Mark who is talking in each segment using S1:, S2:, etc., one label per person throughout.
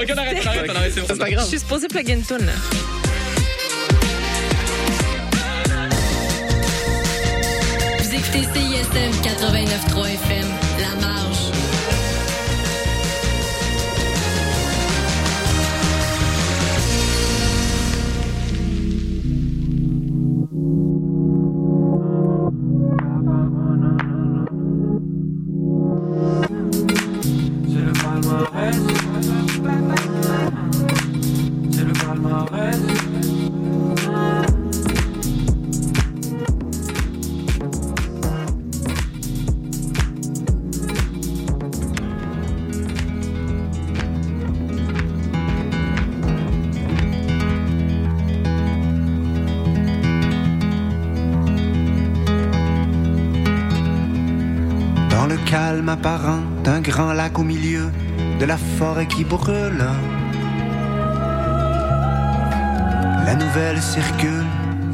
S1: Ok, on arrête, on arrête, on arrête, c'est bon, c'est pas
S2: Je
S1: grave.
S2: suis supposée plugger une tune, là.
S3: Vous écoutez CISM 89.3 FM, La Marge.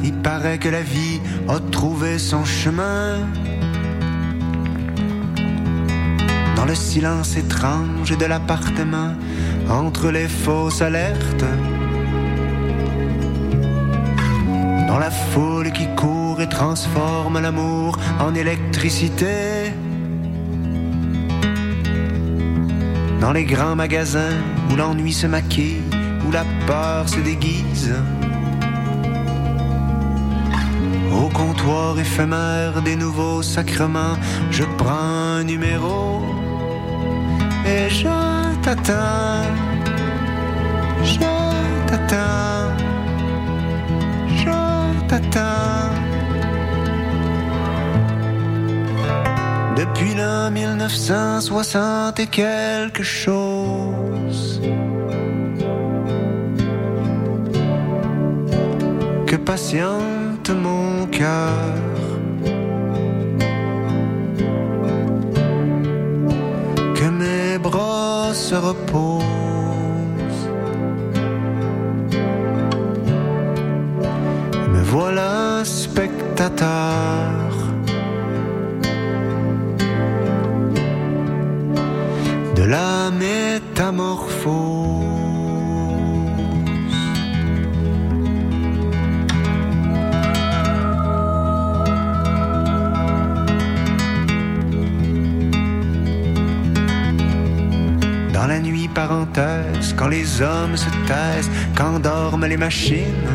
S4: Il paraît que la vie a trouvé son chemin. Dans le silence étrange de l'appartement, entre les fausses alertes. Dans la foule qui court et transforme l'amour en électricité. Dans les grands magasins où l'ennui se maquille, où la peur se déguise. Éphémère des nouveaux sacrements, je prends un numéro et je t'attends. Je t'attends. Je t'attends. Depuis l'an 1960 et quelque chose que patiente mon Que mes bras se reposent. Me voilà spectateur. de la métamorphose. Dans la nuit parenthèse, quand les hommes se taisent, quand dorment les machines.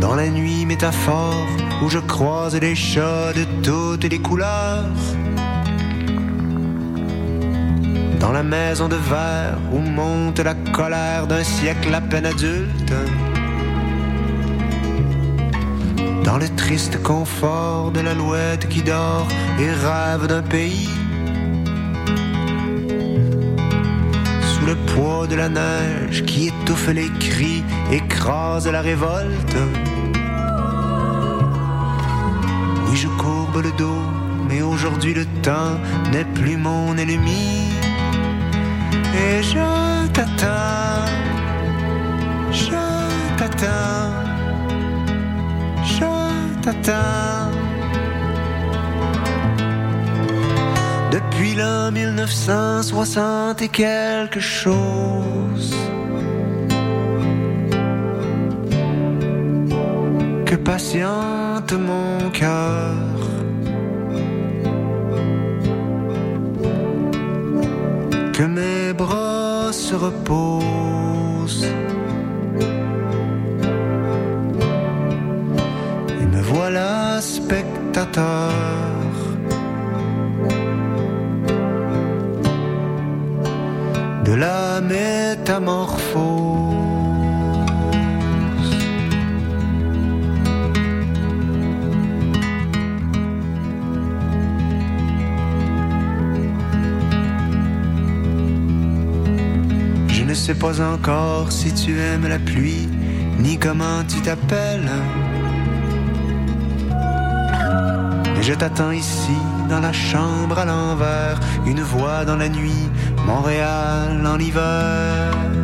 S4: Dans la nuit métaphore, où je croise des chats de toutes les couleurs. Dans la maison de verre où monte la colère d'un siècle à peine adulte. Dans le triste confort de l'alouette qui dort et rêve d'un pays. De la neige qui étouffe les cris, écrase la révolte. Oui, je courbe le dos, mais aujourd'hui le temps n'est plus mon ennemi. Et je t'attends, je t'attends, je t'attends. Depuis l'an 1960 et quelque chose que patiente mon cœur. que mes bras se reposent. Et me voilà spectateur. De la métamorphose. Je ne sais pas encore si tu aimes la pluie, ni comment tu t'appelles. Mais je t'attends ici, dans la chambre à l'envers, une voix dans la nuit, Montréal en hiver.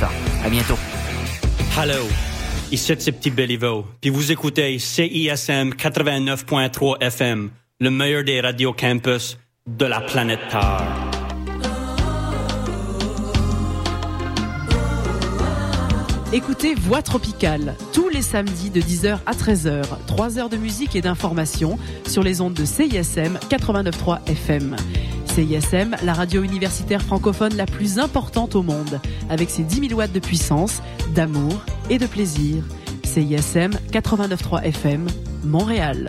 S5: Benstar. À bientôt.
S6: Hello, ici c'est Petit Béliveau, puis vous écoutez CISM 89.3 FM, le meilleur des radios campus de la planète Terre.
S7: Écoutez Voix Tropicale tous les samedis de 10h à 13h. 3 heures de musique et d'information sur les ondes de CISM 89.3 FM. CISM, la radio universitaire francophone la plus importante au monde, avec ses 10 000 watts de puissance, d'amour et de plaisir. CISM 89.3 FM, Montréal.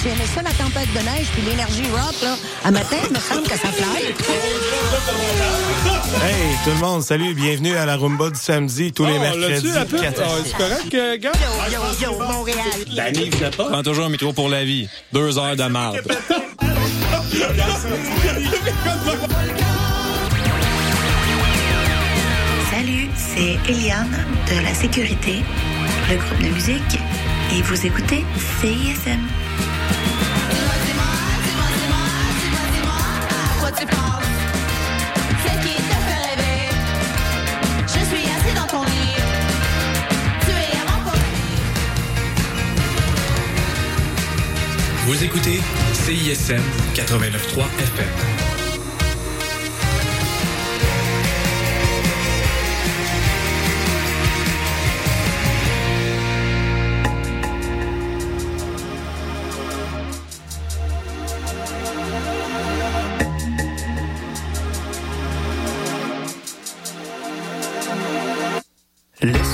S8: Tu aimais ça, la tempête de neige, puis l'énergie rock, là? À matin, il me semble que ça fly.
S9: Hey, tout le monde, salut, bienvenue à la Rumba du samedi, tous les
S10: Oh,
S9: mercredis.
S10: là-dessus, la pub?
S9: 4 à
S10: Ah,
S9: 6.
S10: c'est correct, euh, gars?
S8: Yo, yo, Montréal.
S11: Danny, vous pas? Prends toujours un micro pour la vie. Deux heures de marde.
S12: Salut, c'est Eliane de la sécurité, le groupe de musique, et vous écoutez CISM.
S13: Quoi tu penses? C'est qui te fait rêver? Je suis assis dans ton lit. Tu es à mon
S14: Vous écoutez CISM 89.3 FM.
S5: Les